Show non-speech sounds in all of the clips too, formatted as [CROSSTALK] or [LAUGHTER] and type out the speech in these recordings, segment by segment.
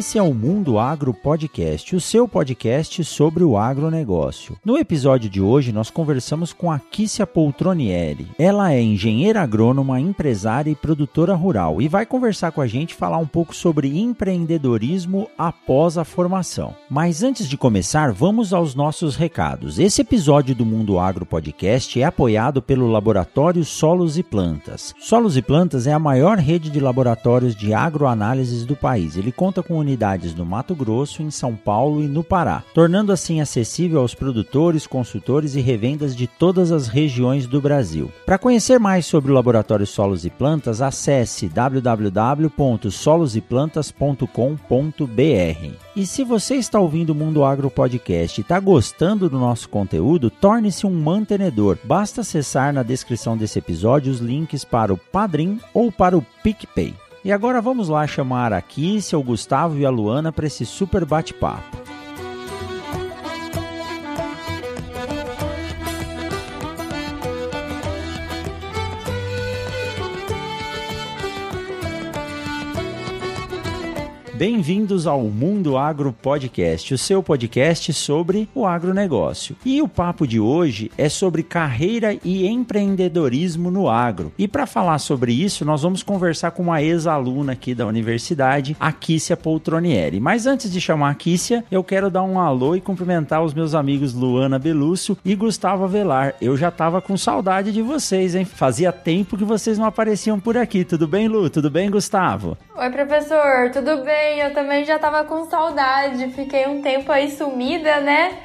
Esse é o Mundo Agro Podcast, o seu podcast sobre o agronegócio. No episódio de hoje, nós conversamos com a Kícia Poltronieri. Ela é engenheira agrônoma, empresária e produtora rural e vai conversar com a gente falar um pouco sobre empreendedorismo após a formação. Mas antes de começar, vamos aos nossos recados. Esse episódio do Mundo Agro Podcast é apoiado pelo Laboratório Solos e Plantas. Solos e Plantas é a maior rede de laboratórios de agroanálises do país. Ele conta com unidades no Mato Grosso, em São Paulo e no Pará, tornando assim acessível aos produtores, consultores e revendas de todas as regiões do Brasil. Para conhecer mais sobre o Laboratório Solos e Plantas, acesse www.soloseplantas.com.br. E se você está ouvindo o Mundo Agro Podcast e está gostando do nosso conteúdo, torne-se um mantenedor. Basta acessar na descrição desse episódio os links para o Padrim ou para o PicPay. E agora vamos lá chamar a Kícia, o Gustavo e a Luana para esse super bate-papo. Bem-vindos ao Mundo Agro Podcast, o seu podcast sobre o agronegócio. E o papo de hoje é sobre carreira e empreendedorismo no agro. E para falar sobre isso, nós vamos conversar com uma ex-aluna aqui da universidade, a Kícia Poltronieri. Mas antes de chamar a Kícia, eu quero dar um alô e cumprimentar os meus amigos Luana Belúcio e Gustavo Avelar. Eu já tava com saudade de vocês, hein? Fazia tempo que vocês não apareciam por aqui. Tudo bem, Lu? Tudo bem, Gustavo? Oi, professor. Tudo bem? Eu também já tava com saudade, fiquei um tempo aí sumida, né?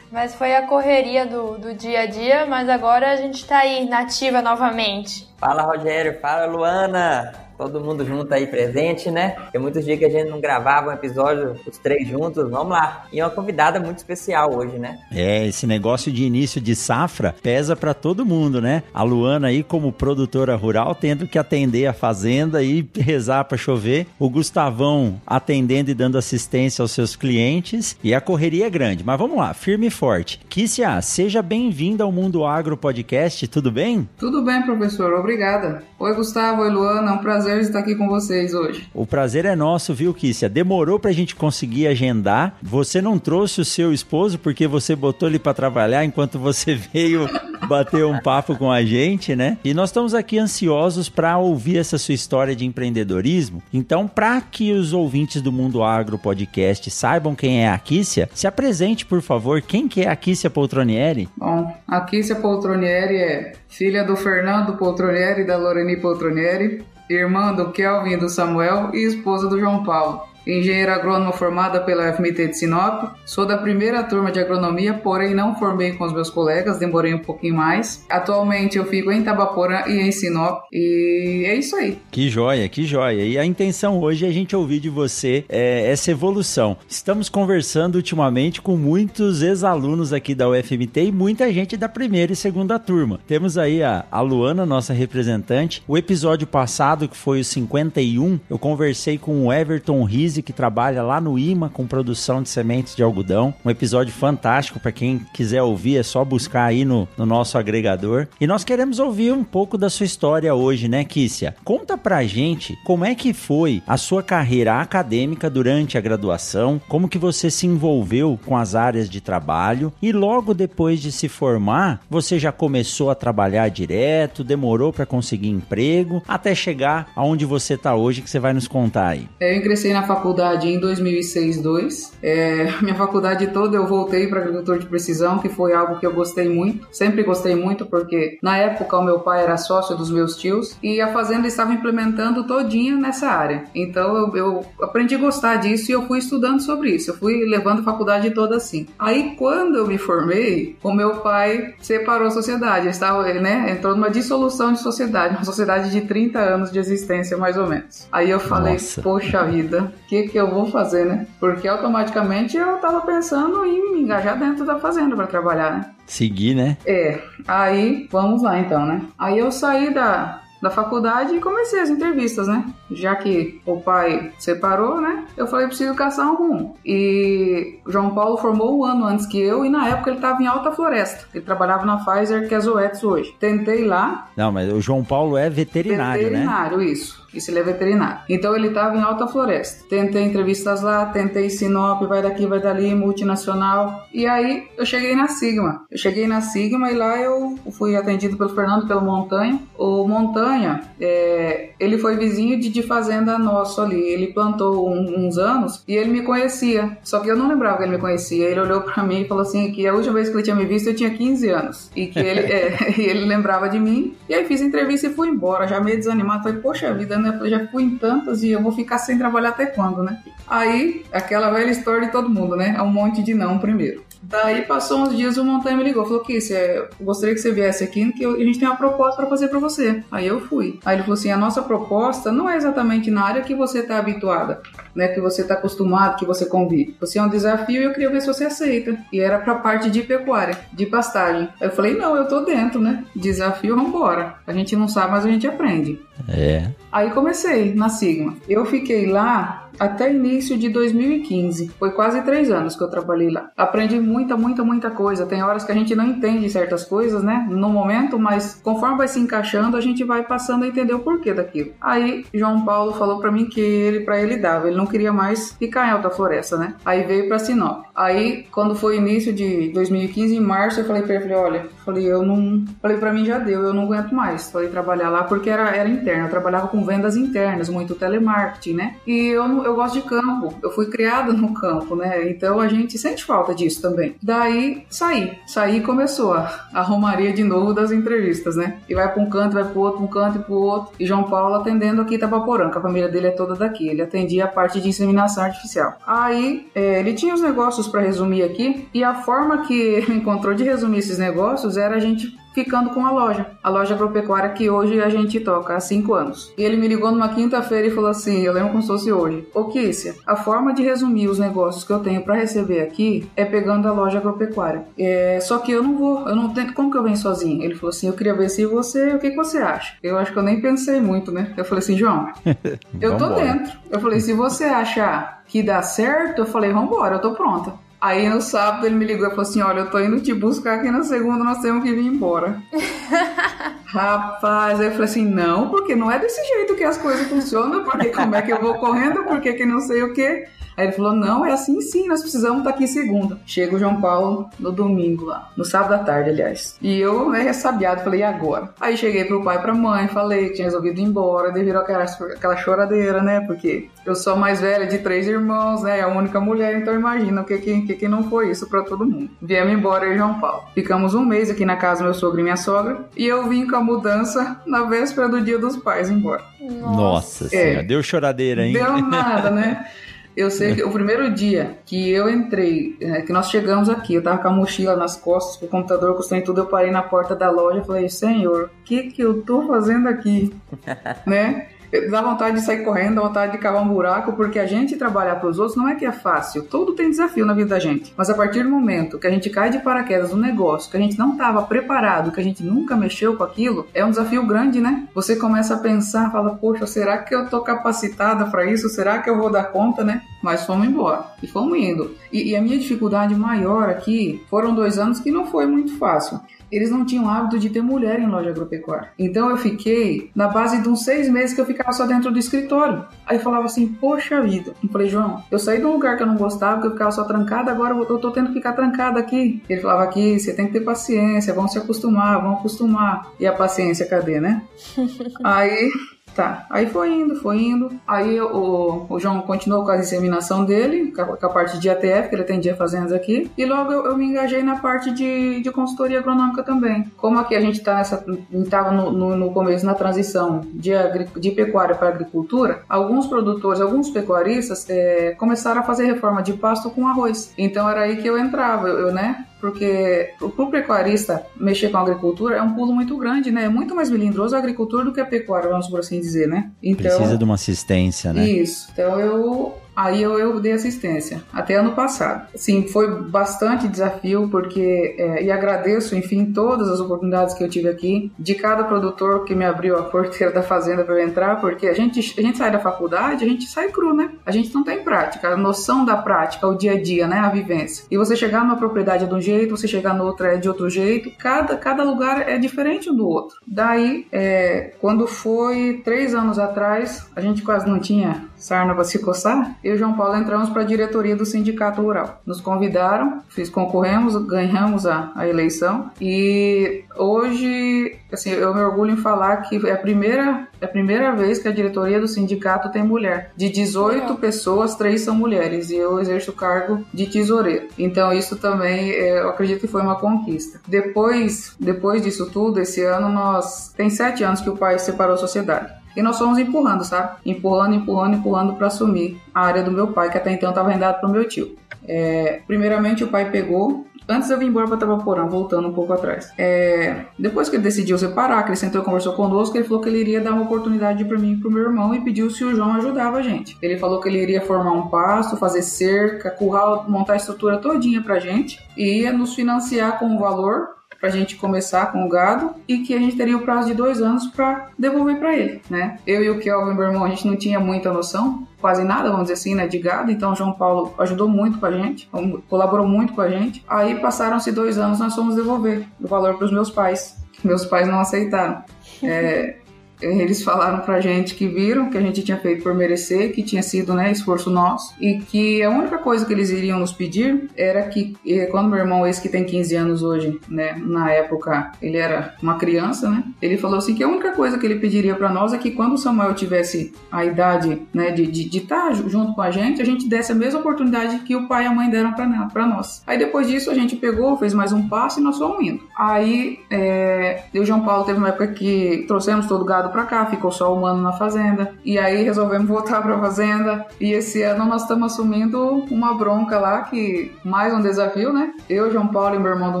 Mas foi a correria do, do dia a dia, mas agora a gente tá aí, nativa novamente. Fala, Rogério. Fala, Luana todo mundo junto aí presente, né? Tem muitos dias que a gente não gravava um episódio, os três juntos. Vamos lá. E uma convidada muito especial hoje, né? É, esse negócio de início de safra pesa para todo mundo, né? A Luana aí como produtora rural tendo que atender a fazenda e rezar para chover, o Gustavão atendendo e dando assistência aos seus clientes e a correria é grande. Mas vamos lá, firme e forte. Kícia, seja bem-vinda ao Mundo Agro Podcast, tudo bem? Tudo bem, professor. Obrigada. Oi, Gustavo. Oi, Luana. É um prazer prazer estar aqui com vocês hoje. O prazer é nosso, viu, Kícia? Demorou pra gente conseguir agendar. Você não trouxe o seu esposo porque você botou ele para trabalhar enquanto você [LAUGHS] veio bater um papo com a gente, né? E nós estamos aqui ansiosos para ouvir essa sua história de empreendedorismo. Então, para que os ouvintes do Mundo Agro Podcast saibam quem é a Kícia, se apresente, por favor. Quem que é a Kícia Poltronieri? Bom, a Kícia Poltronieri é filha do Fernando Poltronieri e da Loreni Poltronieri irmã do Kelvin e do Samuel e esposa do João Paulo engenheira agrônoma formada pela FMT de Sinop. Sou da primeira turma de agronomia, porém não formei com os meus colegas, demorei um pouquinho mais. Atualmente eu fico em Tabaporã e em Sinop e é isso aí. Que joia, que joia. E a intenção hoje é a gente ouvir de você é, essa evolução. Estamos conversando ultimamente com muitos ex-alunos aqui da UFMT e muita gente da primeira e segunda turma. Temos aí a, a Luana, nossa representante. O episódio passado, que foi o 51, eu conversei com o Everton Riz que trabalha lá no IMA com produção de sementes de algodão. Um episódio fantástico para quem quiser ouvir, é só buscar aí no, no nosso agregador. E nós queremos ouvir um pouco da sua história hoje, né, Kícia? Conta pra gente como é que foi a sua carreira acadêmica durante a graduação, como que você se envolveu com as áreas de trabalho e logo depois de se formar, você já começou a trabalhar direto, demorou para conseguir emprego, até chegar aonde você tá hoje que você vai nos contar aí. Eu ingressei na faculdade faculdade em 2006-2. É, minha faculdade toda eu voltei para agricultor de precisão, que foi algo que eu gostei muito. Sempre gostei muito porque na época o meu pai era sócio dos meus tios e a fazenda estava implementando todinha nessa área. Então eu, eu aprendi a gostar disso e eu fui estudando sobre isso. Eu fui levando a faculdade toda assim. Aí quando eu me formei, o meu pai separou a sociedade. Ele estava, né, entrou numa dissolução de sociedade, uma sociedade de 30 anos de existência mais ou menos. Aí eu falei, Nossa. poxa vida, que, que eu vou fazer, né? Porque automaticamente eu tava pensando em me engajar dentro da fazenda para trabalhar, né? Seguir, né? É, aí vamos lá então, né? Aí eu saí da, da faculdade e comecei as entrevistas, né? Já que o pai separou, né? Eu falei, preciso caçar um rumo. E João Paulo formou um ano antes que eu e na época ele estava em Alta Floresta. Ele trabalhava na Pfizer, que é Zoetis hoje. Tentei lá. Não, mas o João Paulo é veterinário, veterinário né? Veterinário, isso. Isso ele é veterinário. Então ele estava em Alta Floresta. Tentei entrevistas lá, tentei Sinop, vai daqui, vai dali, multinacional. E aí eu cheguei na Sigma. Eu cheguei na Sigma e lá eu fui atendido pelo Fernando, pelo Montanha. O Montanha, é, ele foi vizinho de, de fazenda nosso ali. Ele plantou um, uns anos e ele me conhecia. Só que eu não lembrava que ele me conhecia. Ele olhou para mim e falou assim que a última vez que ele tinha me visto eu tinha 15 anos. E que ele, [LAUGHS] é, ele lembrava de mim. E aí fiz entrevista e fui embora, já meio desanimado. Falei, poxa vida, né? Eu já fui em tantas e eu vou ficar sem trabalhar até quando, né? Aí, aquela velha história de todo mundo, né? É um monte de não primeiro. Daí passou uns dias o Montanha me ligou, falou que eu gostaria que você viesse aqui, que a gente tem uma proposta para fazer para você. Aí eu fui. Aí ele falou assim: a nossa proposta não é exatamente na área que você está habituada, né? Que você está acostumado, que você convive. Você é um desafio e eu queria ver se você aceita. E era para parte de pecuária, de pastagem. Aí eu falei: não, eu tô dentro, né? Desafio, vambora. A gente não sabe, mas a gente aprende. É. Aí comecei na Sigma. Eu fiquei lá até início de 2015. Foi quase três anos que eu trabalhei lá. Aprendi muita, muita, muita coisa. Tem horas que a gente não entende certas coisas, né? No momento, mas conforme vai se encaixando, a gente vai passando a entender o porquê daquilo. Aí João Paulo falou para mim que ele para ele dava, ele não queria mais ficar em Alta Floresta, né? Aí veio para Sinop. Aí quando foi início de 2015 em março, eu falei para ele, olha, falei, eu não, falei para mim já deu, eu não aguento mais. Falei trabalhar lá porque era era interno, eu trabalhava com vendas internas, muito telemarketing, né? E eu eu gosto de campo, eu fui criada no campo, né? Então a gente sente falta disso também. Daí saí, saí e começou a, a romaria de novo das entrevistas, né? E vai para um canto, vai para outro, um canto e para outro. E João Paulo atendendo aqui Itapaporã, que a família dele é toda daqui. Ele atendia a parte de inseminação artificial. Aí é, ele tinha os negócios para resumir aqui e a forma que [LAUGHS] ele encontrou de resumir esses negócios era a gente ficando com a loja, a loja agropecuária que hoje a gente toca há cinco anos. E ele me ligou numa quinta-feira e falou assim: Eu lembro como se fosse hoje. Ô Kícia, a forma de resumir os negócios que eu tenho para receber aqui é pegando a loja agropecuária. É, só que eu não vou, eu não tenho. Como que eu venho sozinho? Ele falou assim: Eu queria ver se você, o que, que você acha? Eu acho que eu nem pensei muito, né? Eu falei assim: João, [LAUGHS] eu tô dentro. Eu falei: Se você achar que dá certo, eu falei: Vambora, eu tô pronta. Aí no sábado ele me ligou e falou assim: Olha, eu tô indo te buscar aqui na segunda, nós temos que vir embora. [LAUGHS] Rapaz, aí eu falei assim: Não, porque não é desse jeito que as coisas funcionam, porque como é que eu vou correndo, porque que não sei o que. Aí ele falou: Não, é assim sim, nós precisamos estar aqui segunda. Chega o João Paulo no domingo lá, no sábado à tarde, aliás. E eu, né, ressabiado, falei: E agora? Aí cheguei pro pai e pra mãe, falei que tinha resolvido ir embora, devido àquela, aquela choradeira, né? Porque eu sou a mais velha de três irmãos, né? A única mulher, então imagina o que, que, que, que não foi isso pra todo mundo. Viemos embora eu e João Paulo. Ficamos um mês aqui na casa do meu sogro e minha sogra. E eu vim com a mudança na véspera do dia dos pais embora. Nossa, Nossa senhora, é. deu choradeira, hein? Deu nada, né? [LAUGHS] Eu sei que o primeiro dia que eu entrei, que nós chegamos aqui, eu tava com a mochila nas costas, com o computador, com o tudo, eu parei na porta da loja e falei, Senhor, o que que eu tô fazendo aqui? [LAUGHS] né? Dá vontade de sair correndo, dá vontade de cavar um buraco, porque a gente trabalhar para os outros não é que é fácil. Tudo tem desafio na vida da gente. Mas a partir do momento que a gente cai de paraquedas no negócio, que a gente não estava preparado, que a gente nunca mexeu com aquilo, é um desafio grande, né? Você começa a pensar, fala, poxa, será que eu tô capacitada para isso? Será que eu vou dar conta, né? Mas fomos embora e fomos indo. E, e a minha dificuldade maior aqui foram dois anos que não foi muito fácil eles não tinham hábito de ter mulher em loja agropecuária. Então eu fiquei na base de uns seis meses que eu ficava só dentro do escritório. Aí falava assim, poxa vida. Eu falei, João, eu saí de um lugar que eu não gostava, que eu ficava só trancada, agora eu tô tendo que ficar trancada aqui. Ele falava aqui, você tem que ter paciência, vão se acostumar, vão acostumar. E a paciência, cadê, né? [LAUGHS] Aí Tá, aí foi indo, foi indo. Aí o, o João continuou com a inseminação dele, com a, parte de ATF, que ele atendia fazendas aqui. E logo eu, eu, me engajei na parte de, de consultoria agronômica também. Como aqui a gente tá estava no, no, no, começo, na transição de, de pecuária para agricultura, alguns produtores, alguns pecuaristas é, começaram a fazer reforma de pasto com arroz. Então era aí que eu entrava, eu, eu né? Porque o pecuarista mexer com a agricultura é um pulo muito grande, né? É muito mais melindroso a agricultura do que a pecuária, vamos por assim dizer, né? Então, Precisa de uma assistência, né? Isso. Então eu aí eu, eu dei assistência, até ano passado. Sim, foi bastante desafio, porque, é, e agradeço, enfim, todas as oportunidades que eu tive aqui, de cada produtor que me abriu a [LAUGHS] porteira da fazenda para eu entrar, porque a gente, a gente sai da faculdade, a gente sai cru, né? A gente não tem prática, a noção da prática, o dia a dia, né? A vivência. E você chegar numa propriedade de um jeito, você chegar noutra é de outro jeito, cada, cada lugar é diferente um do outro. Daí, é, quando foi três anos atrás, a gente quase não tinha sarna para se coçar, eu e João Paulo entramos para a diretoria do Sindicato Rural. Nos convidaram, fiz, concorremos, ganhamos a, a eleição e hoje, assim, eu me orgulho em falar que é a primeira, é a primeira vez que a diretoria do sindicato tem mulher. De 18 pessoas, três são mulheres e eu exerço o cargo de tesoureiro. Então isso também, é, eu acredito que foi uma conquista. Depois, depois disso tudo, esse ano nós tem sete anos que o pai separou a sociedade. E nós fomos empurrando, sabe? Empurrando, empurrando, empurrando para assumir a área do meu pai, que até então estava rendado para o meu tio. É, primeiramente, o pai pegou. Antes eu vim embora para Tabaporã, voltando um pouco atrás. É, depois que ele decidiu separar, que ele sentou e conversou conosco, ele falou que ele iria dar uma oportunidade para mim e para o meu irmão e pediu se o João ajudava a gente. Ele falou que ele iria formar um pasto, fazer cerca, curral, montar a estrutura todinha para gente e ia nos financiar com o valor para a gente começar com o gado e que a gente teria o prazo de dois anos para devolver para ele, né? Eu e o Kelvin, meu irmão, a gente não tinha muita noção, quase nada, vamos dizer assim, né, de gado. Então, João Paulo ajudou muito com a gente, colaborou muito com a gente. Aí passaram-se dois anos, nós fomos devolver o valor para os meus pais. Meus pais não aceitaram. É, eles falaram pra gente que viram que a gente tinha feito por merecer, que tinha sido, né, esforço nosso, e que a única coisa que eles iriam nos pedir era que, quando meu irmão, esse que tem 15 anos hoje, né, na época ele era uma criança, né, ele falou assim que a única coisa que ele pediria para nós é que quando o Samuel tivesse a idade, né, de estar de, de tá junto com a gente, a gente desse a mesma oportunidade que o pai e a mãe deram para nós. Aí depois disso a gente pegou, fez mais um passo e nós fomos indo. Aí é, eu e João Paulo teve uma época que trouxemos todo o gado para cá, ficou só o mano na fazenda. E aí resolvemos voltar para a fazenda. E esse ano nós estamos assumindo uma bronca lá, que mais um desafio, né? Eu, João Paulo e meu irmão do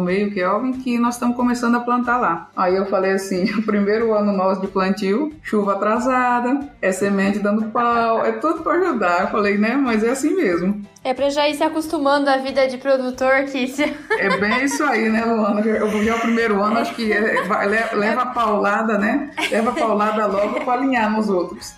meio, Kelvin, que nós estamos começando a plantar lá. Aí eu falei assim: [LAUGHS] o primeiro ano nosso de plantio, chuva atrasada, é semente dando pau, é tudo para ajudar. Eu falei, né? Mas é assim mesmo. É pra já ir se acostumando à vida de produtor, Kissia. É bem isso aí, né, Luana? Eu já é o primeiro ano, acho que é, leva a paulada, né? Leva a paulada logo pra alinhar nos outros.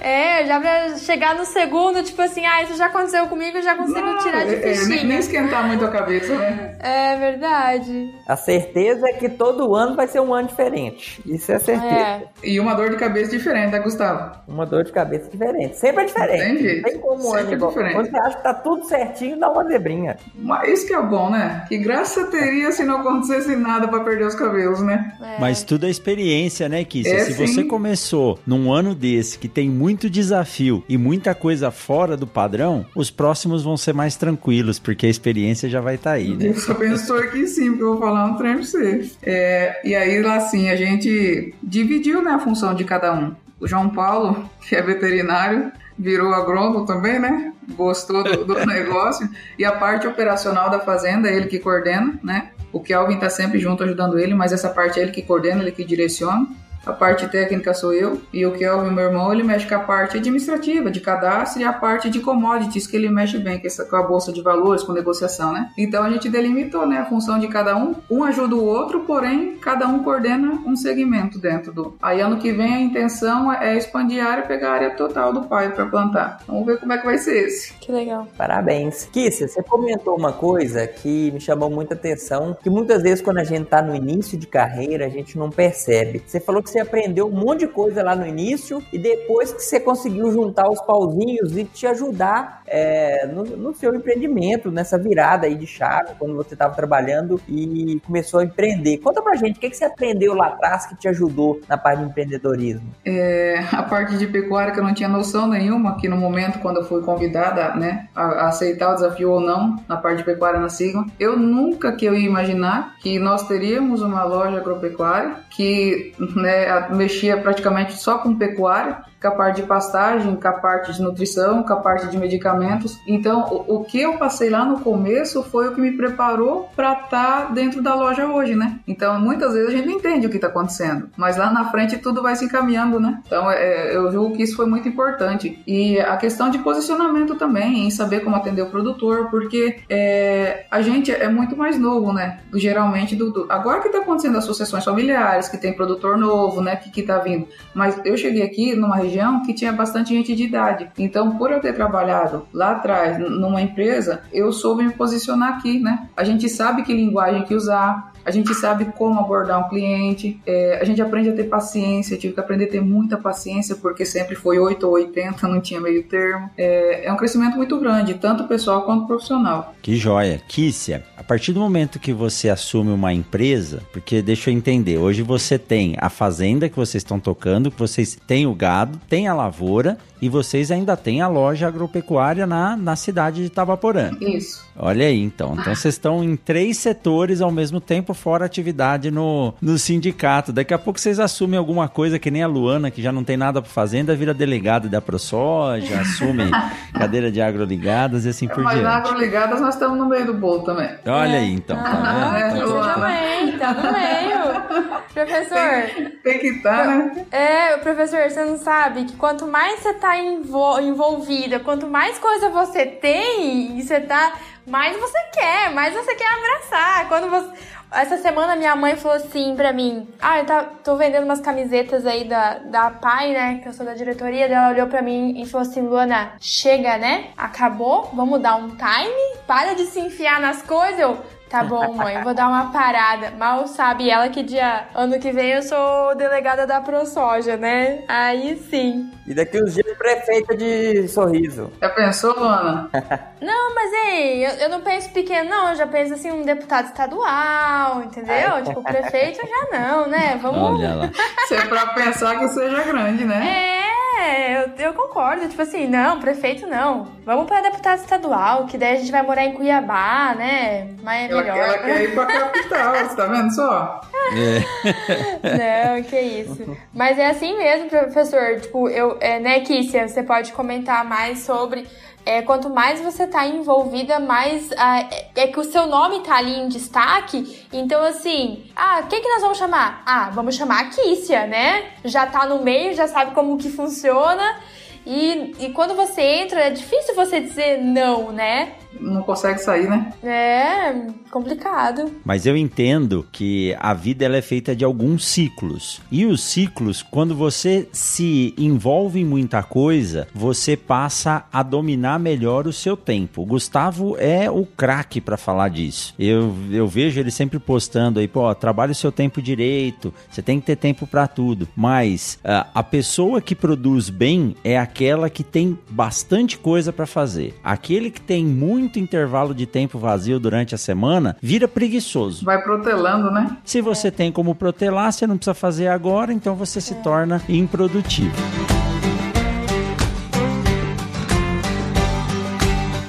É, já pra chegar no segundo, tipo assim, ah, isso já aconteceu comigo, já consigo Não, tirar de fichinha. É, nem, esquentar muito a cabeça, né? É verdade. A certeza é que todo ano vai ser um ano diferente. Isso é certeza. É. E uma dor de cabeça diferente, né, Gustavo? Uma dor de cabeça diferente. Sempre é diferente. Tem jeito. Tem como um ano é diferente. Quando você acha que tá tudo certinho, dá uma zebrinha. Mas isso que é bom, né? Que graça teria se não acontecesse nada para perder os cabelos, né? É. Mas tudo é experiência, né, Kiss? É, se sim. você começou num ano desse que tem tem muito desafio e muita coisa fora do padrão, os próximos vão ser mais tranquilos, porque a experiência já vai estar tá aí, né? Eu só pensou aqui sim, porque eu vou falar um trem pra você. É, e aí, lá assim, a gente dividiu né, a função de cada um. O João Paulo, [LAUGHS] que é veterinário, virou agrônomo também, né? Gostou do, do [LAUGHS] negócio. E a parte operacional da fazenda, ele que coordena, né? O Kelvin tá sempre junto ajudando ele, mas essa parte é ele que coordena, ele que direciona. A parte técnica sou eu e o Kelvin, meu irmão, ele mexe com a parte administrativa, de cadastro e a parte de commodities que ele mexe bem, que é com a bolsa de valores, com negociação, né? Então a gente delimitou, né, a função de cada um. Um ajuda o outro, porém cada um coordena um segmento dentro do. Aí ano que vem a intenção é expandir a área, pegar a área total do pai para plantar. Vamos ver como é que vai ser esse. Que legal. Parabéns. Kissia, você comentou uma coisa que me chamou muita atenção, que muitas vezes quando a gente tá no início de carreira, a gente não percebe. Você falou que você aprendeu um monte de coisa lá no início e depois que você conseguiu juntar os pauzinhos e te ajudar é, no, no, seu empreendimento, nessa virada aí de chave, quando você estava trabalhando e começou a empreender. Conta pra gente, o que, que você aprendeu lá atrás que te ajudou na parte de empreendedorismo? É, a parte de pecuária que eu não tinha noção nenhuma, que no momento quando eu fui convidada né, a, a aceitar o desafio ou não, na parte de pecuária na Sigma, eu nunca que eu ia imaginar que nós teríamos uma loja agropecuária que né, mexia praticamente só com pecuária com a parte de pastagem, com a parte de nutrição, com a parte de medicamentos. Então, o, o que eu passei lá no começo foi o que me preparou para estar tá dentro da loja hoje, né? Então, muitas vezes a gente não entende o que está acontecendo, mas lá na frente tudo vai se encaminhando, né? Então, é, eu julgo que isso foi muito importante. E a questão de posicionamento também, em saber como atender o produtor, porque é, a gente é muito mais novo, né? Geralmente, do, do... agora que está acontecendo associações familiares, que tem produtor novo, né? Que, que tá vindo. Mas eu cheguei aqui numa região que tinha bastante gente de idade. Então, por eu ter trabalhado lá atrás numa empresa, eu soube me posicionar aqui, né? A gente sabe que linguagem que usar, a gente sabe como abordar um cliente, é, a gente aprende a ter paciência, tive que aprender a ter muita paciência, porque sempre foi 8 ou 80, não tinha meio termo. É, é um crescimento muito grande, tanto pessoal quanto profissional. Que joia. Kícia, a partir do momento que você assume uma empresa, porque deixa eu entender, hoje você tem a fazenda que vocês estão tocando, que vocês têm o gado, tem a lavoura e vocês ainda têm a loja agropecuária na, na cidade de Itabaporã. Isso. Olha aí, então. Então vocês estão em três setores ao mesmo tempo, fora atividade no, no sindicato. Daqui a pouco vocês assumem alguma coisa que nem a Luana, que já não tem nada para fazenda, vira delegada da ProSoja, assume [LAUGHS] cadeira de agroligadas e assim por Mas diante. Mas na agroligadas nós estamos no meio do bolo também. Olha é. aí, então. Tá ah, é, tá também, tá no meio. Professor. Tem, tem que estar, tá, né? É, professor, você não sabe que quanto mais você tá envol envolvida, quanto mais coisa você tem e você tá mais você quer, mais você quer abraçar. Quando você. Essa semana minha mãe falou assim pra mim: Ah, eu tá, tô vendendo umas camisetas aí da, da pai, né? Que eu sou da diretoria. Ela olhou pra mim e falou assim: Luana, chega, né? Acabou, vamos dar um time, para de se enfiar nas coisas. Eu, Tá bom, mãe, vou dar uma parada. Mal sabe ela que dia ano que vem eu sou delegada da ProSoja, né? Aí sim. E daqui uns dias prefeita de sorriso. Já pensou, Ana? [LAUGHS] não, mas ei, eu, eu, não penso pequeno, não. Eu já penso assim, um deputado estadual, entendeu? tipo, prefeito já não, né? Vamos. Olha lá. [LAUGHS] Se é pra pensar que seja grande, né? É. É, eu, eu, concordo. Tipo assim, não, prefeito não. Vamos para deputado estadual, que daí a gente vai morar em Cuiabá, né? Mas é ela, melhor. Ela quer ir pra capital, você tá vendo só? É. [LAUGHS] não, que isso. Mas é assim mesmo, professor. Tipo, eu, é, né, Kícia, você pode comentar mais sobre é, quanto mais você tá envolvida, mais ah, é, é, que o seu nome tá ali em destaque. Então, assim, ah, o que, que nós vamos chamar? Ah, vamos chamar a Kícia, né? Já tá no meio, já sabe como que funciona. E, e quando você entra, é difícil você dizer não, né? Não consegue sair, né? É, complicado. Mas eu entendo que a vida ela é feita de alguns ciclos. E os ciclos, quando você se envolve em muita coisa, você passa a dominar melhor o seu tempo. O Gustavo é o craque para falar disso. Eu, eu vejo ele sempre postando aí, pô, trabalhe o seu tempo direito, você tem que ter tempo para tudo. Mas uh, a pessoa que produz bem é aquela que tem bastante coisa para fazer. Aquele que tem muito muito intervalo de tempo vazio durante a semana, vira preguiçoso. Vai protelando, né? Se você tem como protelar, você não precisa fazer agora, então você se torna improdutivo.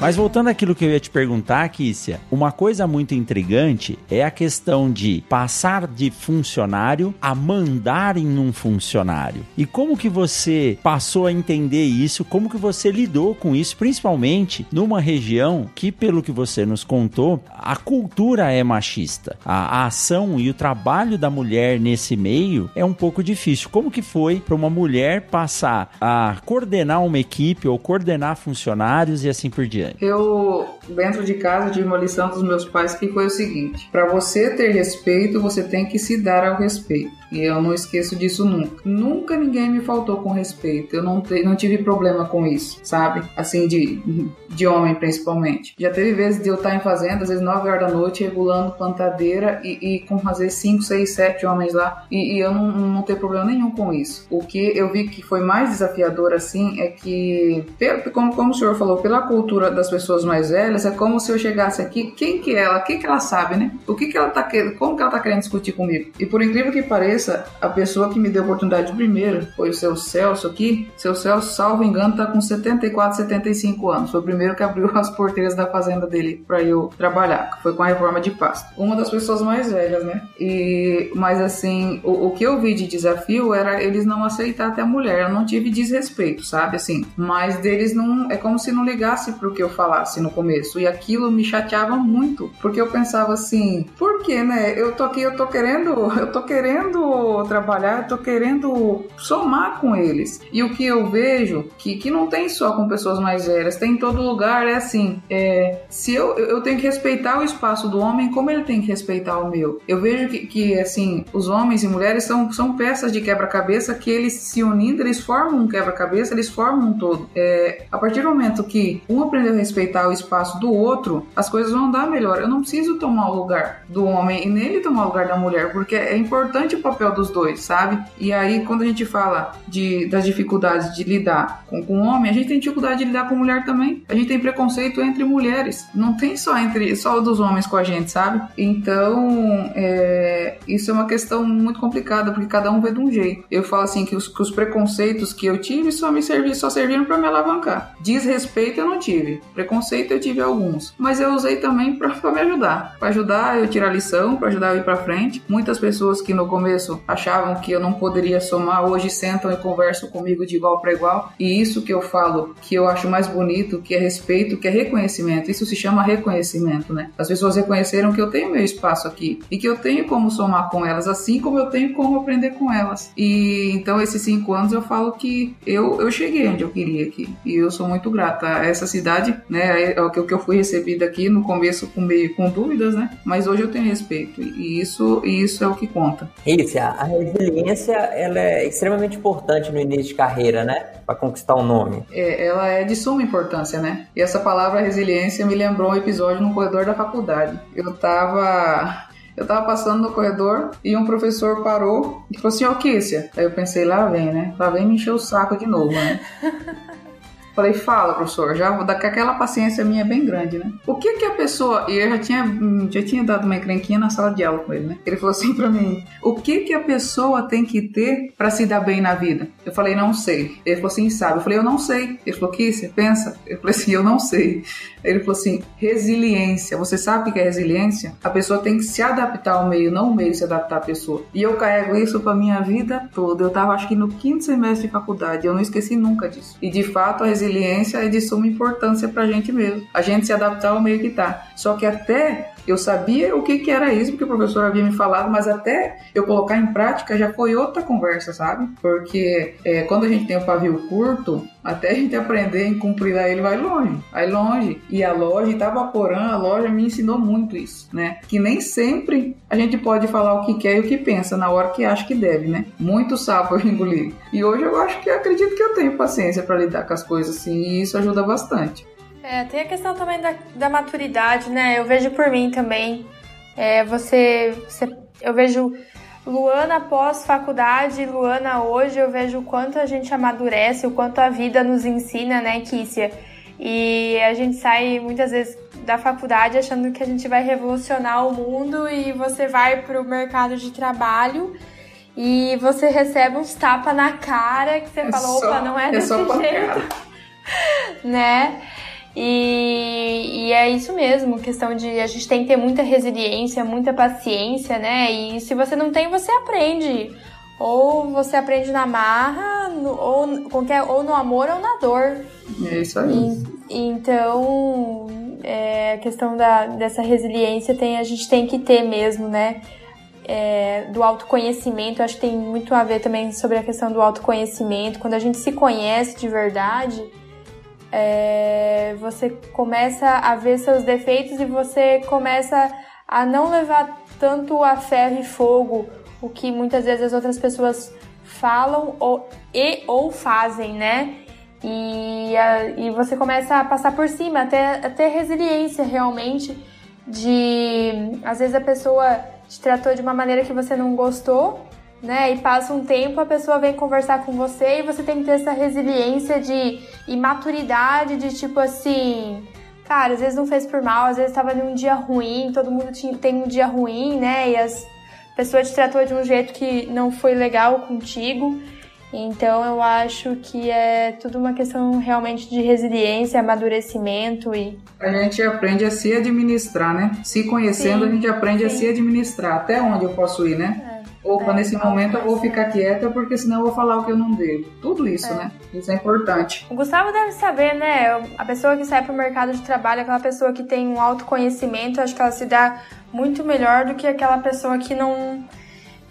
Mas voltando àquilo que eu ia te perguntar, Kícia, uma coisa muito intrigante é a questão de passar de funcionário a mandar em um funcionário. E como que você passou a entender isso? Como que você lidou com isso, principalmente numa região que, pelo que você nos contou, a cultura é machista. A, a ação e o trabalho da mulher nesse meio é um pouco difícil. Como que foi para uma mulher passar a coordenar uma equipe ou coordenar funcionários e assim por diante? Eu, dentro de casa, tive uma lição dos meus pais que foi o seguinte: para você ter respeito, você tem que se dar ao respeito. E eu não esqueço disso nunca. Nunca ninguém me faltou com respeito. Eu não, te, não tive problema com isso, sabe? Assim, de, de homem principalmente. Já teve vezes de eu estar em fazenda, às vezes 9 horas da noite, regulando plantadeira e, e com fazer 5, 6, 7 homens lá. E, e eu não, não ter problema nenhum com isso. O que eu vi que foi mais desafiador assim é que, como, como o senhor falou, pela cultura da das pessoas mais velhas, é como se eu chegasse aqui, quem que ela, o que que ela sabe, né? O que que ela tá querendo, como que ela tá querendo discutir comigo? E por incrível que pareça, a pessoa que me deu a oportunidade primeiro foi o seu Celso aqui. Seu Celso, salvo engano, tá com 74, 75 anos. Foi o primeiro que abriu [LAUGHS] as porteiras da fazenda dele para eu trabalhar, foi com a reforma de pasto. Uma das pessoas mais velhas, né? E mas assim, o, o que eu vi de desafio era eles não aceitar até a mulher. Eu não tive desrespeito, sabe assim, mas deles não é como se não ligasse pro que eu falasse no começo e aquilo me chateava muito, porque eu pensava assim, por que, né? Eu tô aqui, eu tô querendo, [LAUGHS] eu tô querendo trabalhar, eu tô querendo somar com eles. E o que eu vejo que que não tem só com pessoas mais velhas, tem em todo lugar é assim, é, se eu eu tenho que respeitar o espaço do homem como ele tem que respeitar o meu. Eu vejo que, que assim, os homens e mulheres são, são peças de quebra-cabeça que eles se unindo, eles formam um quebra-cabeça, eles formam um todo. É, a partir do momento que um aprendeu respeitar o espaço do outro, as coisas vão andar melhor. Eu não preciso tomar o lugar do homem e nele tomar o lugar da mulher, porque é importante o papel dos dois, sabe? E aí, quando a gente fala de, das dificuldades de lidar com, com o homem, a gente tem dificuldade de lidar com mulher também. A gente tem preconceito entre mulheres. Não tem só entre só dos homens com a gente, sabe? Então, é, isso é uma questão muito complicada, porque cada um vê de um jeito. Eu falo assim que os, que os preconceitos que eu tive só me servi, só serviram para me alavancar. Desrespeito eu não tive, preconceito eu tive alguns, mas eu usei também para me ajudar, para ajudar eu tirar lição, para ajudar eu ir para frente. Muitas pessoas que no começo achavam que eu não poderia somar, hoje sentam e conversam comigo de igual para igual. E isso que eu falo, que eu acho mais bonito, que é respeito, que é reconhecimento. Isso se chama reconhecimento, né? As pessoas reconheceram que eu tenho meu espaço aqui e que eu tenho como somar com elas, assim como eu tenho como aprender com elas. E então esses cinco anos eu falo que eu, eu cheguei onde eu queria aqui e eu sou muito grata essa cidade, né? É o que eu fui recebida aqui no começo com meio com dúvidas, né? Mas hoje eu tenho respeito e isso e isso é o que conta. Isso, a resiliência ela é extremamente importante no início de carreira, né? Para conquistar um nome. É, ela é de suma importância, né? E essa palavra resiliência me lembrou um episódio no corredor da faculdade. Eu tava eu tava passando no corredor e um professor parou e falou assim, ó, Kícia. Aí eu pensei, lá vem, né? Lá vem me encher o saco de novo, né? [LAUGHS] Falei, fala, professor, já vou dar que aquela paciência minha é bem grande, né? O que que a pessoa. E eu já tinha, já tinha dado uma encrenquinha na sala de aula com ele, né? Ele falou assim pra mim: o que que a pessoa tem que ter para se dar bem na vida? Eu falei, não sei. Ele falou assim, sabe? Eu falei, eu não sei. Ele falou, que você pensa? Eu falei assim, eu não sei. Ele falou assim, resiliência. Você sabe o que é resiliência? A pessoa tem que se adaptar ao meio, não o meio se adaptar à pessoa. E eu carrego isso pra minha vida toda. Eu tava, acho que no quinto semestre de faculdade. Eu não esqueci nunca disso. E de fato, a resiliência resiliência é de suma importância para a gente mesmo. A gente se adaptar ao meio que tá. Só que até eu sabia o que, que era isso, porque o professor havia me falado, mas até eu colocar em prática já foi outra conversa, sabe? Porque é, quando a gente tem o pavio curto, até a gente aprender a cumprir ele vai longe, vai longe. E a loja, Itabaporã, a loja me ensinou muito isso, né? Que nem sempre a gente pode falar o que quer e o que pensa na hora que acha que deve, né? Muito sapo [LAUGHS] eu engoli. E hoje eu acho que acredito que eu tenho paciência para lidar com as coisas assim, e isso ajuda bastante. É, tem a questão também da, da maturidade, né? Eu vejo por mim também. É, você, você, eu vejo Luana pós faculdade, Luana hoje, eu vejo o quanto a gente amadurece, o quanto a vida nos ensina, né, Kícia? E a gente sai muitas vezes da faculdade achando que a gente vai revolucionar o mundo e você vai para o mercado de trabalho e você recebe uns tapas na cara que você é fala, opa, não é, é desse jeito. [LAUGHS] né? E, e, é isso mesmo, questão de a gente tem que ter muita resiliência, muita paciência, né? E se você não tem, você aprende. Ou você aprende na marra, no, ou, qualquer, ou no amor ou na dor. É isso aí. E, então, é, a questão da, dessa resiliência tem, a gente tem que ter mesmo, né? É, do autoconhecimento, acho que tem muito a ver também sobre a questão do autoconhecimento. Quando a gente se conhece de verdade, é, você começa a ver seus defeitos e você começa a não levar tanto a ferro e fogo o que muitas vezes as outras pessoas falam ou, e ou fazem, né? E, a, e você começa a passar por cima, até, ter resiliência realmente de às vezes a pessoa te tratou de uma maneira que você não gostou né? E passa um tempo, a pessoa vem conversar com você e você tem que ter essa resiliência de e maturidade de tipo assim, cara, às vezes não fez por mal, às vezes estava num dia ruim, todo mundo tinha, tem um dia ruim, né? E as pessoas te tratou de um jeito que não foi legal contigo. Então eu acho que é tudo uma questão realmente de resiliência, amadurecimento e. A gente aprende a se administrar, né? Se conhecendo, sim, a gente aprende sim. a se administrar. Até onde eu posso ir, né? É. Opa, é, nesse momento eu vou ficar quieta porque senão eu vou falar o que eu não devo. Tudo isso, é. né? Isso é importante. O Gustavo deve saber, né? A pessoa que sai pro mercado de trabalho, aquela pessoa que tem um autoconhecimento, acho que ela se dá muito melhor do que aquela pessoa que não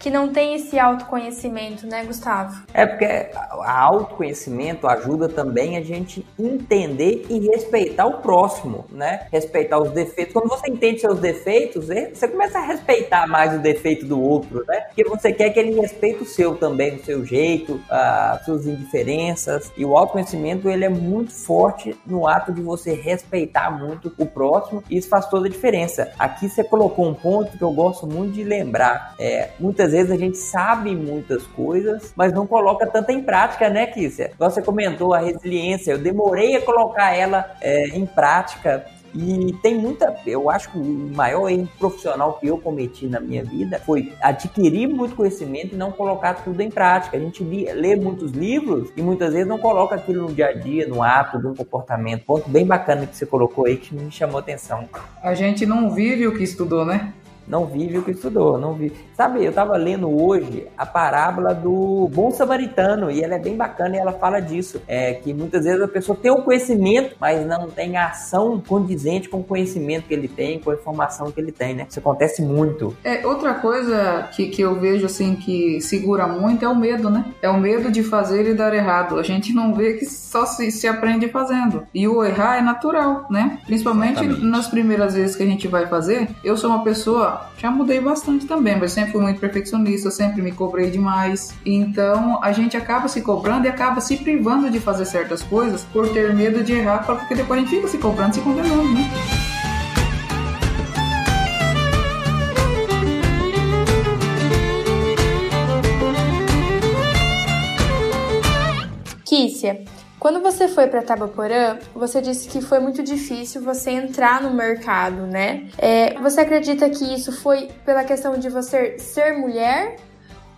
que não tem esse autoconhecimento, né, Gustavo? É porque a autoconhecimento ajuda também a gente entender e respeitar o próximo, né? Respeitar os defeitos. Quando você entende seus defeitos, você começa a respeitar mais o defeito do outro, né? Porque você quer que ele respeite o seu também, o seu jeito, as suas indiferenças. E o autoconhecimento, ele é muito forte no ato de você respeitar muito o próximo. E isso faz toda a diferença. Aqui você colocou um ponto que eu gosto muito de lembrar. É, muitas vezes a gente sabe muitas coisas, mas não coloca tanta em prática, né, Kícia? Você comentou a resiliência, eu demorei a colocar ela é, em prática. E tem muita, eu acho que o maior erro profissional que eu cometi na minha vida foi adquirir muito conhecimento e não colocar tudo em prática. A gente lê muitos livros e muitas vezes não coloca aquilo no dia a dia, no ato, no comportamento. Ponto bem bacana que você colocou aí que me chamou atenção. A gente não vive o que estudou, né? Não vive o que estudou, não vive. Sabe, eu estava lendo hoje a parábola do bom samaritano e ela é bem bacana e ela fala disso, é que muitas vezes a pessoa tem o conhecimento, mas não tem a ação condizente com o conhecimento que ele tem, com a informação que ele tem, né? Isso acontece muito. É, outra coisa que, que eu vejo assim que segura muito é o medo, né? É o medo de fazer e dar errado. A gente não vê que só se, se aprende fazendo. E o errar é natural, né? Principalmente Exatamente. nas primeiras vezes que a gente vai fazer. Eu sou uma pessoa já mudei bastante também, mas sempre fui muito perfeccionista, sempre me cobrei demais. Então a gente acaba se cobrando e acaba se privando de fazer certas coisas por ter medo de errar, porque depois a gente fica se cobrando, se condenando, né? Kícia, quando você foi para Tabaporã, você disse que foi muito difícil você entrar no mercado, né? É, você acredita que isso foi pela questão de você ser mulher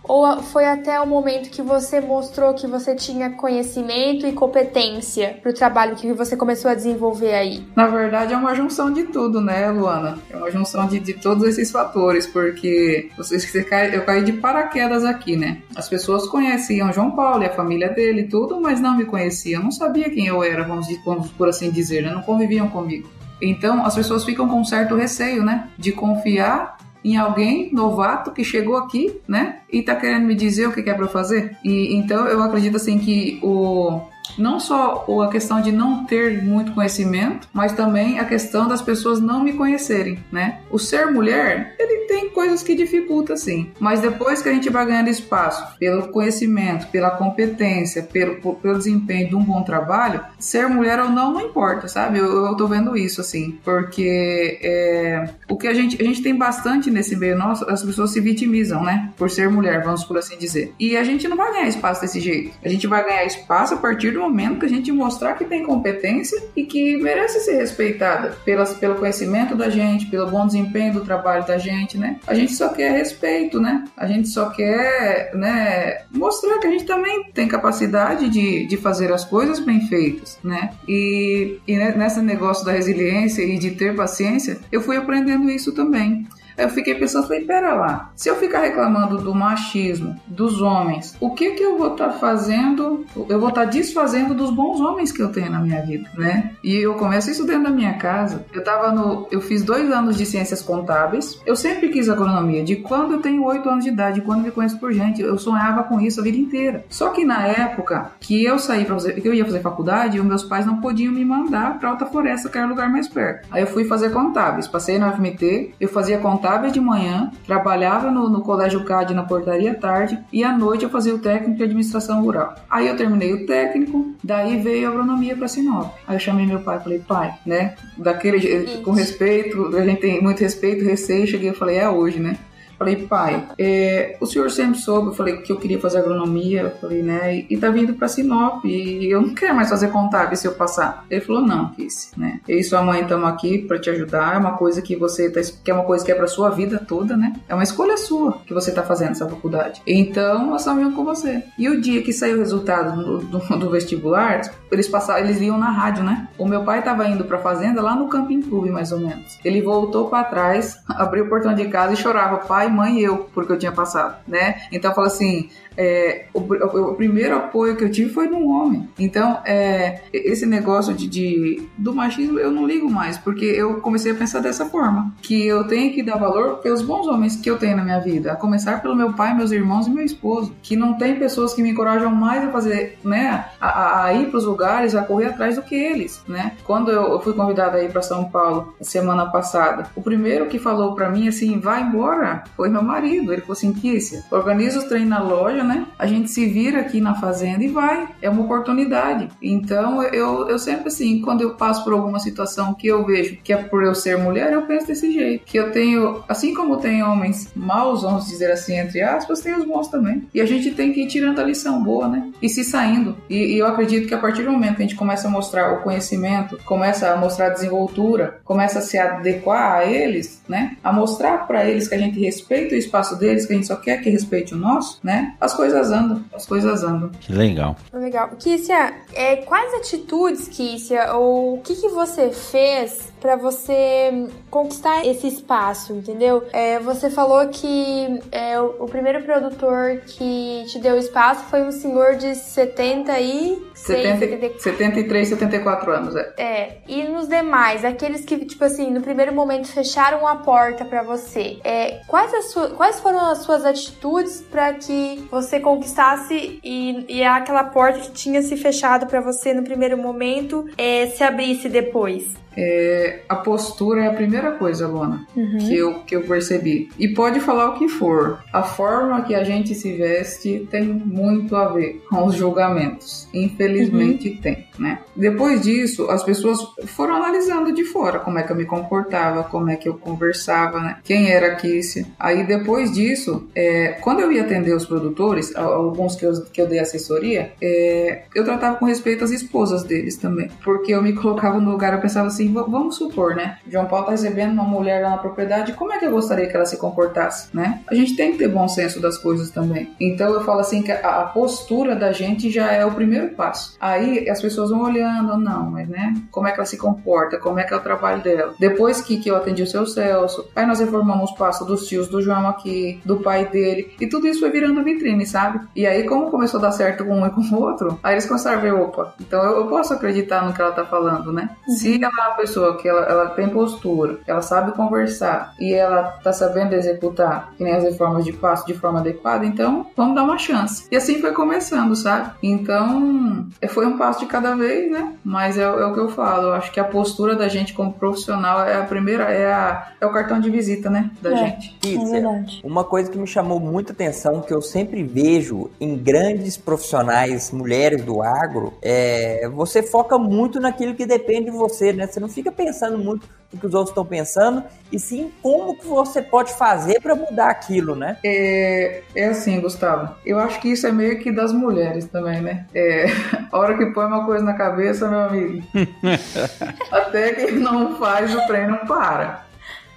ou foi até o momento que você mostrou que você tinha conhecimento e competência para o trabalho que você começou a desenvolver aí? Na verdade, é uma junção de tudo, né, Luana? É uma junção de, de todos esses fatores, porque vocês você cai, eu caí de paraquedas aqui, né? As pessoas conheciam João Paulo e a família dele tudo, mas não me conheciam, não sabia quem eu era, vamos, vamos por assim dizer, né? Não conviviam comigo. Então, as pessoas ficam com um certo receio, né? De confiar em alguém novato que chegou aqui, né? E tá querendo me dizer o que é para fazer. E então eu acredito assim que o não só a questão de não ter muito conhecimento, mas também a questão das pessoas não me conhecerem, né? O ser mulher, ele tem coisas que dificulta sim, mas depois que a gente vai ganhando espaço pelo conhecimento, pela competência, pelo, pelo desempenho de um bom trabalho, ser mulher ou não, não importa, sabe? Eu, eu tô vendo isso assim, porque é, o que a gente, a gente tem bastante nesse meio nosso, as pessoas se vitimizam, né? Por ser mulher, vamos por assim dizer. E a gente não vai ganhar espaço desse jeito. A gente vai ganhar espaço a partir do momento que a gente mostrar que tem competência e que merece ser respeitada pelas, pelo conhecimento da gente, pelo bom desempenho do trabalho da gente, né? A gente só quer respeito, né? A gente só quer, né, mostrar que a gente também tem capacidade de, de fazer as coisas bem feitas, né? E, e nesse negócio da resiliência e de ter paciência, eu fui aprendendo isso também. Eu fiquei pensando, falei, pera lá, se eu ficar reclamando do machismo dos homens, o que que eu vou estar tá fazendo? Eu vou estar tá desfazendo dos bons homens que eu tenho na minha vida, né? E eu começo isso dentro da minha casa. Eu tava no, eu fiz dois anos de ciências contábeis. Eu sempre quis agronomia, de quando eu tenho oito anos de idade, quando me conheço por gente, eu sonhava com isso a vida inteira. Só que na época que eu saí para fazer, que eu ia fazer faculdade, os meus pais não podiam me mandar para Alta Floresta, que era o lugar mais perto. Aí eu fui fazer contábeis, passei na FMT, eu fazia contábeis contábil de manhã, trabalhava no, no colégio CAD na portaria tarde e à noite eu fazia o técnico de administração rural. Aí eu terminei o técnico, daí veio a agronomia para Sinop. Aí eu chamei meu pai e falei, pai, né? Daquele, com respeito, a gente tem muito respeito, receio, cheguei e falei, é hoje, né? Falei, pai, é, o senhor sempre soube, eu falei que eu queria fazer agronomia, eu falei, né? E, e tá vindo pra Sinop e eu não quero mais fazer contábil se eu passar. Ele falou, não, Kiss, né? Eu e sua mãe estamos aqui para te ajudar, é uma coisa que você tá, que é uma coisa que é pra sua vida toda, né? É uma escolha sua que você tá fazendo essa faculdade. Então, nós estamos com você. E o dia que saiu o resultado do, do, do vestibular, eles passaram, eles iam na rádio, né? O meu pai tava indo pra fazenda lá no Camping Clube, mais ou menos. Ele voltou para trás, [LAUGHS] abriu o portão de casa e chorava, pai, mãe e eu, porque eu tinha passado, né? Então fala assim, é, o, o, o, primeiro apoio que eu tive foi de um homem. Então, é, esse negócio de, de, do machismo eu não ligo mais, porque eu comecei a pensar dessa forma, que eu tenho que dar valor pelos bons homens que eu tenho na minha vida, a começar pelo meu pai, meus irmãos e meu esposo, que não tem pessoas que me encorajam mais a fazer, né, a, a ir para os lugares, a correr atrás do que eles, né? Quando eu, fui convidada a ir para São Paulo semana passada, o primeiro que falou para mim assim, vai embora, foi meu marido. Ele falou assim, Kícia, organiza os treinos na loja, né? A gente se vira aqui na fazenda e vai. É uma oportunidade. Então, eu, eu sempre assim, quando eu passo por alguma situação que eu vejo que é por eu ser mulher, eu penso desse jeito. Que eu tenho, assim como tem homens maus, vamos dizer assim, entre aspas, tem os bons também. E a gente tem que ir tirando a lição boa, né? E se saindo. E, e eu acredito que a partir do momento que a gente começa a mostrar o conhecimento, começa a mostrar a desenvoltura, começa a se adequar a eles, né? A mostrar para eles que a gente respeita o espaço deles, que a gente só quer que respeite o nosso, né? As coisas andam, as coisas andam. Que legal. Legal. Kícia, é, quais atitudes, Kícia, ou o que, que você fez para você conquistar esse espaço, entendeu? É, você falou que é, o, primeiro produtor que te deu espaço foi um senhor de 70 e... 70, 73, 74 anos, é. É, e nos demais, aqueles que, tipo assim, no primeiro momento fecharam a porta para você, é, quais, as quais foram as suas atitudes para que você conquistasse e, e aquela porta que tinha se fechado para você no primeiro momento é, se abrisse depois? É, a postura é a primeira coisa, Luana, uhum. que, eu, que eu percebi. E pode falar o que for. A forma que a gente se veste tem muito a ver com os julgamentos. Infelizmente uhum. tem, né? Depois disso, as pessoas foram analisando de fora como é que eu me comportava, como é que eu conversava, né? Quem era a Kissy. Aí depois disso, é, quando eu ia atender os produtores, alguns que eu, que eu dei assessoria, é, eu tratava com respeito às esposas deles também. Porque eu me [LAUGHS] colocava no lugar, eu pensava assim, assim, vamos supor, né? João Paulo tá recebendo uma mulher lá na propriedade, como é que eu gostaria que ela se comportasse, né? A gente tem que ter bom senso das coisas também. Então eu falo assim que a, a postura da gente já é o primeiro passo. Aí as pessoas vão olhando, não, mas né? Como é que ela se comporta? Como é que é o trabalho dela? Depois que, que eu atendi o seu Celso, aí nós reformamos o passo dos tios do João aqui, do pai dele, e tudo isso foi virando vitrine, sabe? E aí, como começou a dar certo com um e com o outro, aí eles começaram a ver, opa, então eu, eu posso acreditar no que ela tá falando, né? Uhum. Se ela pessoa que ela, ela tem postura, ela sabe conversar e ela tá sabendo executar que nem as reformas de passo de forma adequada, então vamos dar uma chance. E assim foi começando, sabe? Então foi um passo de cada vez, né? Mas é, é o que eu falo. Eu acho que a postura da gente como profissional é a primeira, é, a, é o cartão de visita, né? Da é, gente. Isso, é verdade. Uma coisa que me chamou muita atenção, que eu sempre vejo em grandes profissionais, mulheres do agro, é você foca muito naquilo que depende de você, né? Você não fica pensando muito no que os outros estão pensando, e sim como que você pode fazer para mudar aquilo, né? É, é assim, Gustavo. Eu acho que isso é meio que das mulheres também, né? É, [LAUGHS] a hora que põe uma coisa na cabeça, meu amigo, [LAUGHS] até que não faz, o trem não para.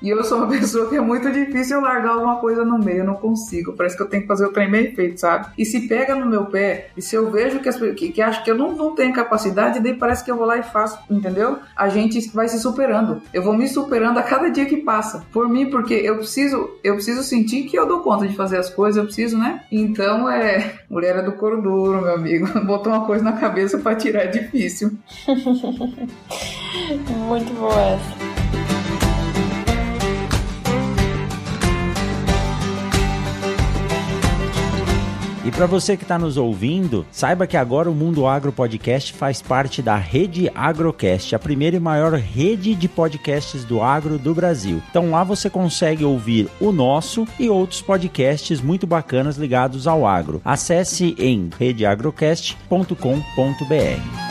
E eu sou uma [LAUGHS] pessoa que é muito difícil eu largar alguma coisa no meio, eu não consigo. Parece que eu tenho que fazer o trem bem feito, sabe? E se pega no meu pé, e se eu vejo que, as, que, que acho que eu não, não tenho capacidade, daí parece que eu vou lá e faço, entendeu? A gente vai se superando. Eu vou me superando a cada dia que passa. Por mim, porque eu preciso, eu preciso sentir que eu dou conta de fazer as coisas, eu preciso, né? Então é. [LAUGHS] Mulher é do couro duro, meu amigo. [LAUGHS] Botou uma coisa na cabeça para tirar é difícil. muito boa essa. E para você que está nos ouvindo, saiba que agora o Mundo Agro Podcast faz parte da Rede Agrocast, a primeira e maior rede de podcasts do agro do Brasil. Então lá você consegue ouvir o nosso e outros podcasts muito bacanas ligados ao agro. Acesse em redeagrocast.com.br.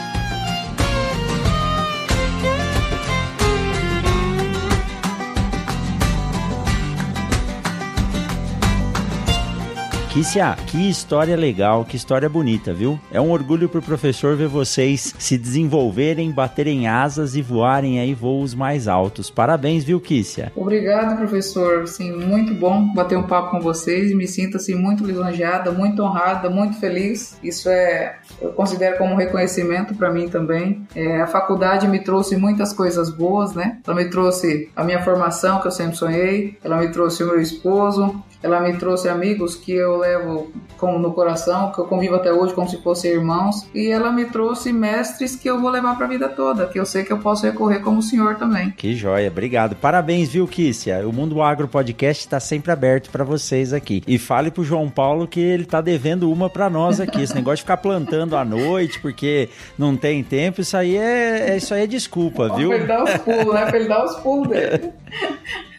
Kícia, que história legal, que história bonita, viu? É um orgulho pro professor ver vocês se desenvolverem, baterem asas e voarem aí voos mais altos. Parabéns, viu, Kícia? Obrigado, professor. Sim, muito bom bater um papo com vocês. Me sinto assim muito lisonjeada, muito honrada, muito feliz. Isso é, eu considero como um reconhecimento para mim também. É, a faculdade me trouxe muitas coisas boas, né? Ela me trouxe a minha formação que eu sempre sonhei. Ela me trouxe o meu esposo, ela me trouxe amigos que eu levo como no coração, que eu convivo até hoje como se fossem irmãos, e ela me trouxe mestres que eu vou levar para a vida toda, que eu sei que eu posso recorrer como o senhor também. Que joia, obrigado. Parabéns, viu, Kícia? O Mundo Agro Podcast está sempre aberto para vocês aqui. E fale pro João Paulo que ele tá devendo uma para nós aqui. Esse negócio de ficar plantando à noite porque não tem tempo, isso aí é, é isso aí é desculpa, viu? Pra ele dar os pulos, né? Pra ele dar os pulos dele. [LAUGHS]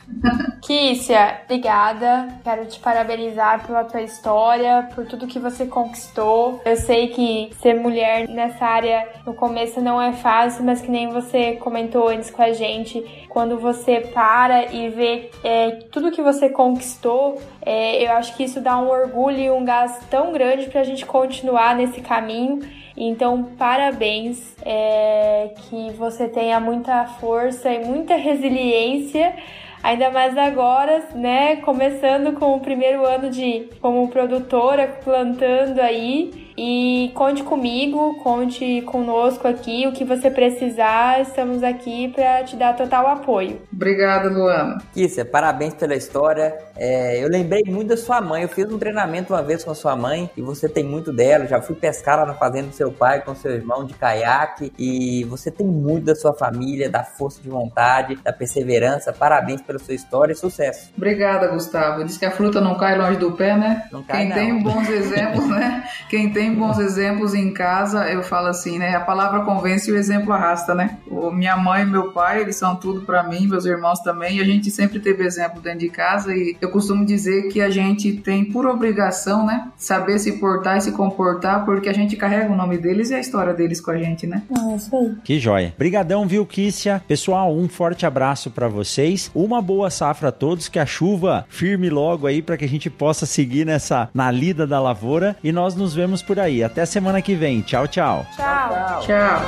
Kícia, obrigada. Quero te parabenizar pela tua história, por tudo que você conquistou. Eu sei que ser mulher nessa área no começo não é fácil, mas que nem você comentou antes com a gente, quando você para e vê é, tudo que você conquistou, é, eu acho que isso dá um orgulho e um gás tão grande pra gente continuar nesse caminho. Então, parabéns, é, que você tenha muita força e muita resiliência Ainda mais agora, né? Começando com o primeiro ano de como produtora, plantando aí. E conte comigo, conte conosco aqui. O que você precisar, estamos aqui para te dar total apoio. Obrigada, Luana. Kícia, parabéns pela história. É, eu lembrei muito da sua mãe. Eu fiz um treinamento uma vez com a sua mãe e você tem muito dela. Já fui pescar lá na fazenda do seu pai com seu irmão de caiaque. E você tem muito da sua família, da força de vontade, da perseverança. Parabéns pela sua história e sucesso. Obrigada, Gustavo. Diz que a fruta não cai longe do pé, né? Não cai, Quem não. tem bons [LAUGHS] exemplos, né? Quem tem bons exemplos em casa, eu falo assim, né? A palavra convence e o exemplo arrasta, né? O, minha mãe e meu pai, eles são tudo para mim, meus irmãos também. E a gente sempre teve exemplo dentro de casa e eu costumo dizer que a gente tem por obrigação, né? Saber se portar e se comportar, porque a gente carrega o nome deles e a história deles com a gente, né? É isso aí. Que joia. Brigadão, viu, Kícia? Pessoal, um forte abraço para vocês. Uma boa safra a todos, que a chuva firme logo aí para que a gente possa seguir nessa na lida da lavoura e nós nos vemos por aí. Até semana que vem. Tchau, tchau. Tchau. Tchau.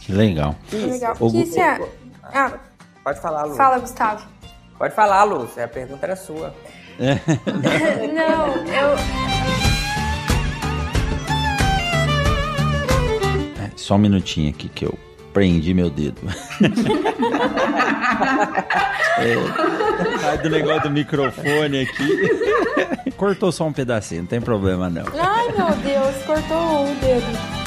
Que legal. Legal. Ô, Gu- Kícia, ah, Pode falar, Lu. fala, Gustavo. Pode falar, Lu. A pergunta era sua. [LAUGHS] [LAUGHS] Não, eu. Só um minutinho aqui que eu prendi meu dedo. [LAUGHS] é, sai do negócio do microfone aqui. Cortou só um pedacinho, não tem problema não. Ai, meu Deus, cortou o dedo.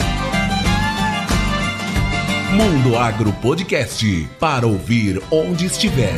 Mundo Agro Podcast para ouvir onde estiver.